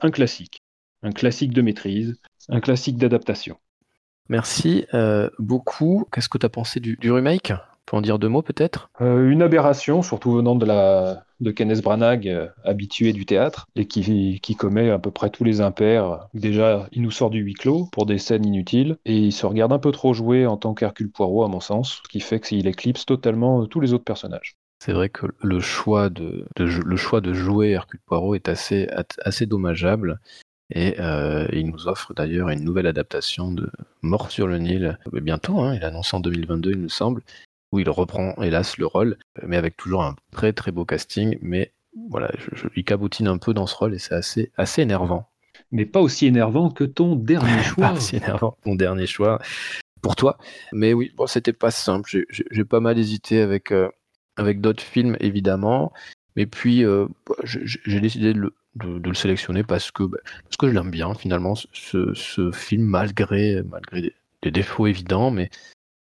un classique. Un classique de maîtrise, un classique d'adaptation. Merci euh, beaucoup. Qu'est-ce que tu as pensé du, remake? Faut en dire deux mots peut-être? Euh, Une aberration, surtout venant de, la, de Kenneth Branagh, euh, habitué du théâtre, et qui, qui commet à peu près tous les impairs. Déjà, il nous sort du huis clos pour des scènes inutiles, et il se regarde un peu trop jouer en tant qu'Hercule Poirot, à mon sens, ce qui fait qu'il éclipse totalement tous les autres personnages. C'est vrai que le choix de, le choix de jouer Hercule Poirot est assez, assez dommageable. Et euh, il nous offre d'ailleurs une nouvelle adaptation de Mort sur le Nil bientôt, hein, il annonce en 2022 il me semble, où il reprend hélas le rôle, mais avec toujours un très très beau casting, mais voilà, je, il cabotine un peu dans ce rôle et c'est assez, assez énervant. Mais pas aussi énervant que ton dernier choix. pas aussi énervant mon dernier choix pour toi. Mais oui, bon, c'était pas simple. J'ai pas mal hésité avec, euh, avec d'autres films, évidemment. Mais puis, euh, j'ai décidé de le, sélectionner parce que, bah, parce que je l'aime bien finalement, ce, film, malgré, malgré des, défauts évidents, mais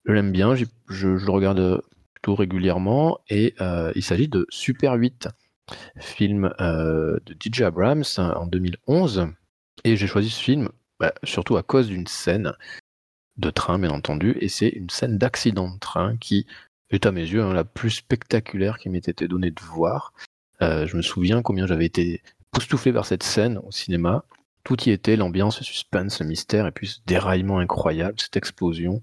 je l'aime bien, je, le regarde plutôt régulièrement, et euh, il s'agit de Super 8, film euh, de DJ Abrams hein, en 2011, et j'ai choisi ce film bah, surtout à cause d'une scène de train, bien entendu, et c'est une scène d'accident de train qui est à mes yeux hein, la plus spectaculaire qui m'ait été donnée de voir. Euh, je me souviens combien j'avais été époustouflé par cette scène au cinéma. Tout y était, l'ambiance, le suspense, le mystère, et puis ce déraillement incroyable, cette explosion,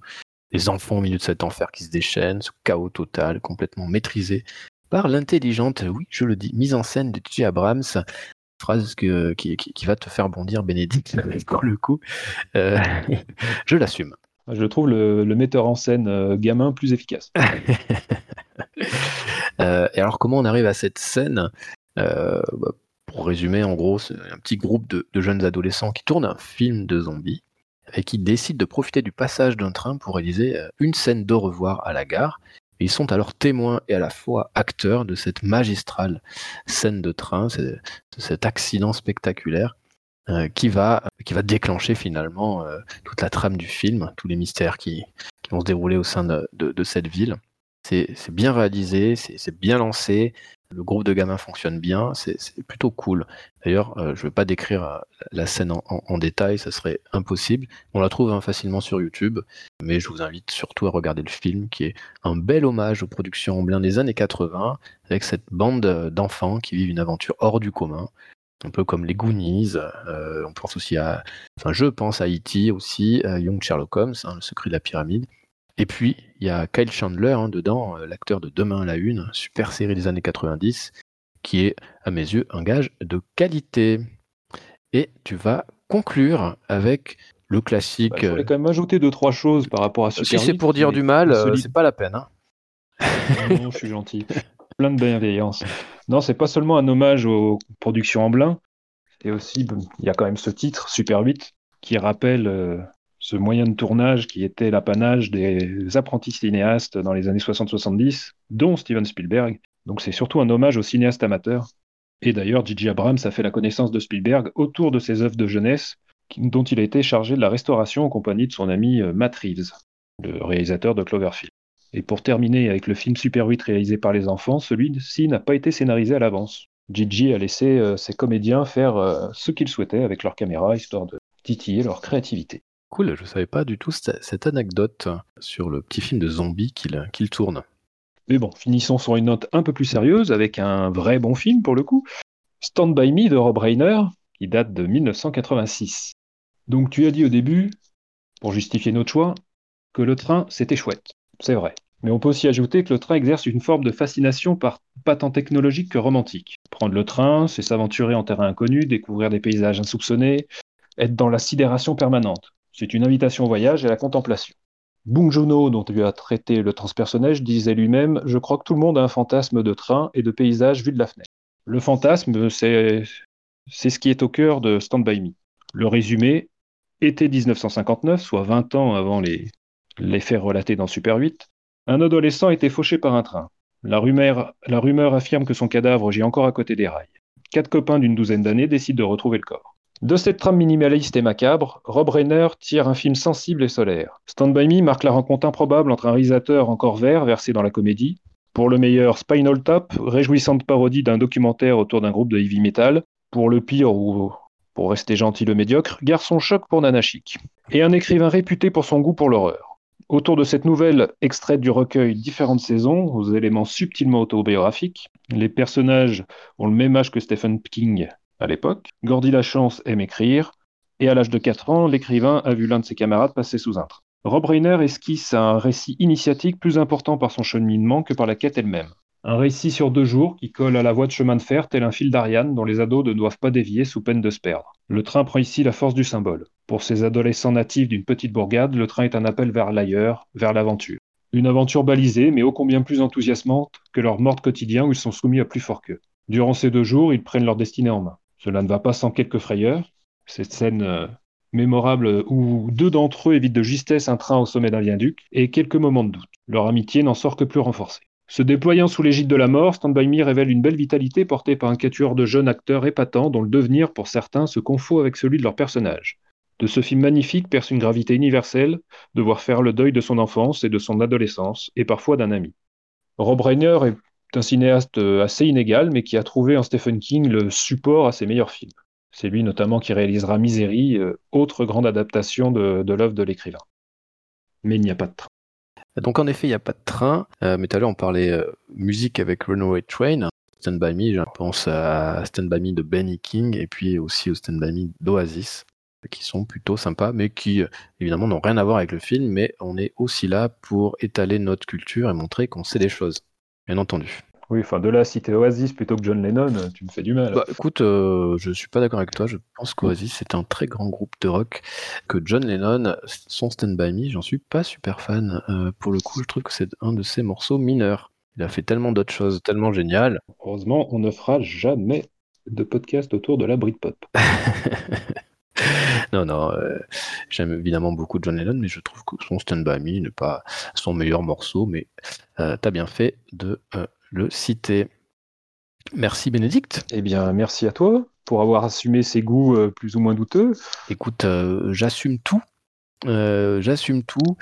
les enfants au milieu de cet enfer qui se déchaîne, ce chaos total, complètement maîtrisé par l'intelligente, oui, je le dis, mise en scène de J. Abrams, phrase qui, va te faire bondir, Bénédicte, pour le coup. Euh, je l'assume. Je trouve le, metteur en scène euh, gamin plus efficace. Euh, et alors, comment on arrive à cette scène bah, pour résumer, en gros, c'est un petit groupe de, jeunes adolescents qui tournent un film de zombies et qui décident de profiter du passage d'un train pour réaliser euh, une scène de revoir à la gare. ils sont alors témoins et à la fois acteurs de cette magistrale scène de train, cet accident spectaculaire euh, qui, va, qui va déclencher finalement euh, toute la trame du film, tous les mystères qui, vont se dérouler au sein de cette ville. C'est bien réalisé, c'est bien lancé, le groupe de gamins fonctionne bien, c'est plutôt cool. D'ailleurs, euh, je ne vais pas décrire la scène en, détail, ça serait impossible. On la trouve hein, facilement sur YouTube, mais je vous invite surtout à regarder le film, qui est un bel hommage aux productions Amblin des années 80, avec cette bande d'enfants qui vivent une aventure hors du commun, un peu comme les Goonies. Euh, on pense aussi à, enfin, je pense à E.T. aussi, à Young Sherlock Holmes, hein, le secret de la pyramide. Et puis, il y a Kyle Chandler hein, dedans, euh, l'acteur de Demain à la Une, super série des années 90, qui est, à mes yeux, un gage de qualité. Et tu vas conclure avec le classique. Bah, je voulais quand même ajouter deux, trois choses par rapport à ce Si c'est pour dire du mal, euh, c'est pas la peine. Hein. non, je suis gentil. Plein de bienveillance. Non, c'est pas seulement un hommage aux productions Amblin, c'est aussi, il y a quand même ce titre, Super 8, qui rappelle euh, ce moyen de tournage qui était l'apanage des apprentis cinéastes dans les années 60-70, dont Steven Spielberg. Donc c'est surtout un hommage aux cinéastes amateurs. Et d'ailleurs, J.J. Abrams a fait la connaissance de Spielberg autour de ses œuvres de jeunesse, dont il a été chargé de la restauration en compagnie de son ami euh, Matt Reeves, le réalisateur de Cloverfield. Et pour terminer avec le film Super 8 réalisé par les enfants, celui-ci n'a pas été scénarisé à l'avance. Gigi a laissé euh, ses comédiens faire euh, ce qu'ils souhaitaient avec leur caméra, histoire de titiller leur créativité. Cool, je savais pas du tout cette, anecdote sur le petit film de zombies qu'il tourne. Mais bon, finissons sur une note un peu plus sérieuse avec un vrai bon film pour le coup. Stand By Me de Rob Reiner, qui date de 1986. Donc tu as dit au début, pour justifier notre choix, que le train c'était chouette. C'est vrai. Mais on peut aussi ajouter que le train exerce une forme de fascination pas tant technologique que romantique. Prendre le train, c'est s'aventurer en terrain inconnu, découvrir des paysages insoupçonnés, être dans la sidération permanente. C'est une invitation au voyage et à la contemplation. Bong Joon-ho, dont tu as traité le transpersonnage, disait lui-même Je crois que tout le monde a un fantasme de train et de paysage vu de la fenêtre. Le fantasme, c'est ce qui est au cœur de Stand By Me. Le résumé été 1959, soit 20 ans avant les, les faits relatés dans Super 8, un adolescent été fauché par un train. La rumeur, affirme que son cadavre gît encore à côté des rails. Quatre copains d'une douzaine d'années décident de retrouver le corps. De cette trame minimaliste et macabre, Rob Reiner tire un film sensible et solaire. Stand By Me marque la rencontre improbable entre un réalisateur encore vert versé dans la comédie, pour le meilleur Spinal Tap, réjouissante parodie d'un documentaire autour d'un groupe de heavy metal, pour le pire ou pour rester gentil le médiocre, Garçon choc pour Nana Chic, et un écrivain réputé pour son goût pour l'horreur. Autour de cette nouvelle extraite du recueil Différentes saisons, aux éléments subtilement autobiographiques, les personnages ont le même âge que Stephen King à l'époque. Gordy Lachance aime écrire, et à l'âge de 4 ans, l'écrivain a vu l'un de ses camarades passer sous un train. Rob Reiner esquisse un récit initiatique plus important par son cheminement que par la quête elle-même. Un récit sur deux jours qui colle à la voie de chemin de fer tel un fil d'Ariane dont les ados ne doivent pas dévier sous peine de se perdre. Le train prend ici la force du symbole. Pour ces adolescents natifs d'une petite bourgade, le train est un appel vers l'ailleurs, vers l'aventure. Une aventure balisée, mais ô combien plus enthousiasmante que leur mort quotidien où ils sont soumis à plus fort qu'eux. Durant ces deux jours, ils prennent leur destinée en main. Cela ne va pas sans quelques frayeurs. Cette scène euh, mémorable où deux d'entre eux évitent de justesse un train au sommet d'un viaduc et quelques moments de doute. Leur amitié n'en sort que plus renforcée. Se déployant sous l'égide de la mort, Stand By Me révèle une belle vitalité portée par un quatuor de jeunes acteurs épatants dont le devenir, pour certains, se confond avec celui de leur personnage. De ce film magnifique perce une gravité universelle de voir faire le deuil de son enfance et de son adolescence, et parfois d'un ami. Rob Reiner est un cinéaste assez inégal, mais qui a trouvé en Stephen King le support à ses meilleurs films. C'est lui notamment qui réalisera Misery, euh, autre grande adaptation de, de l'œuvre de l'écrivain. Mais il n'y a pas de train. Donc en effet, il n'y a pas de train. Euh, mais tout à l'heure, on parlait euh, musique avec Runaway Train. Stand By Me, je pense à Stand By Me de Benny King et puis aussi au Stand By Me d'Oasis, qui sont plutôt sympas, mais qui évidemment n'ont rien à voir avec le film, mais on est aussi là pour étaler notre culture et montrer qu'on sait des choses, bien entendu. Oui, enfin, de là à citer Oasis plutôt que John Lennon, tu me fais du mal. Bah, écoute, euh, je suis pas d'accord avec toi. Je pense qu'Oasis c'est un très grand groupe de rock. Que John Lennon, son Stand By Me, j'en suis pas super fan. Euh, pour le coup, je trouve que c'est un de ses morceaux mineurs. Il a fait tellement d'autres choses, tellement géniales. Heureusement, on ne fera jamais de podcast autour de la Britpop. non, non, euh, j'aime évidemment beaucoup John Lennon, mais je trouve que son Stand By Me n'est pas son meilleur morceau, mais euh, t'as bien fait de euh, le citer. Merci Bénédicte. Eh bien, merci à toi pour avoir assumé ses goûts euh, plus ou moins douteux. Écoute, euh, j'assume tout. Euh, j'assume tout.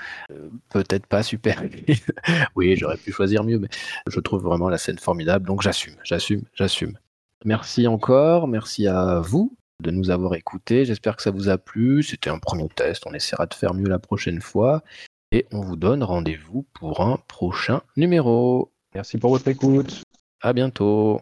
Peut-être pas super. oui, j'aurais pu choisir mieux, mais je trouve vraiment la scène formidable, donc j'assume, j'assume, j'assume. Merci encore, merci à vous de nous avoir écoutés. J'espère que ça vous a plu. C'était un premier test, on essaiera de faire mieux la prochaine fois. Et on vous donne rendez-vous pour un prochain numéro. Merci pour votre écoute. À bientôt.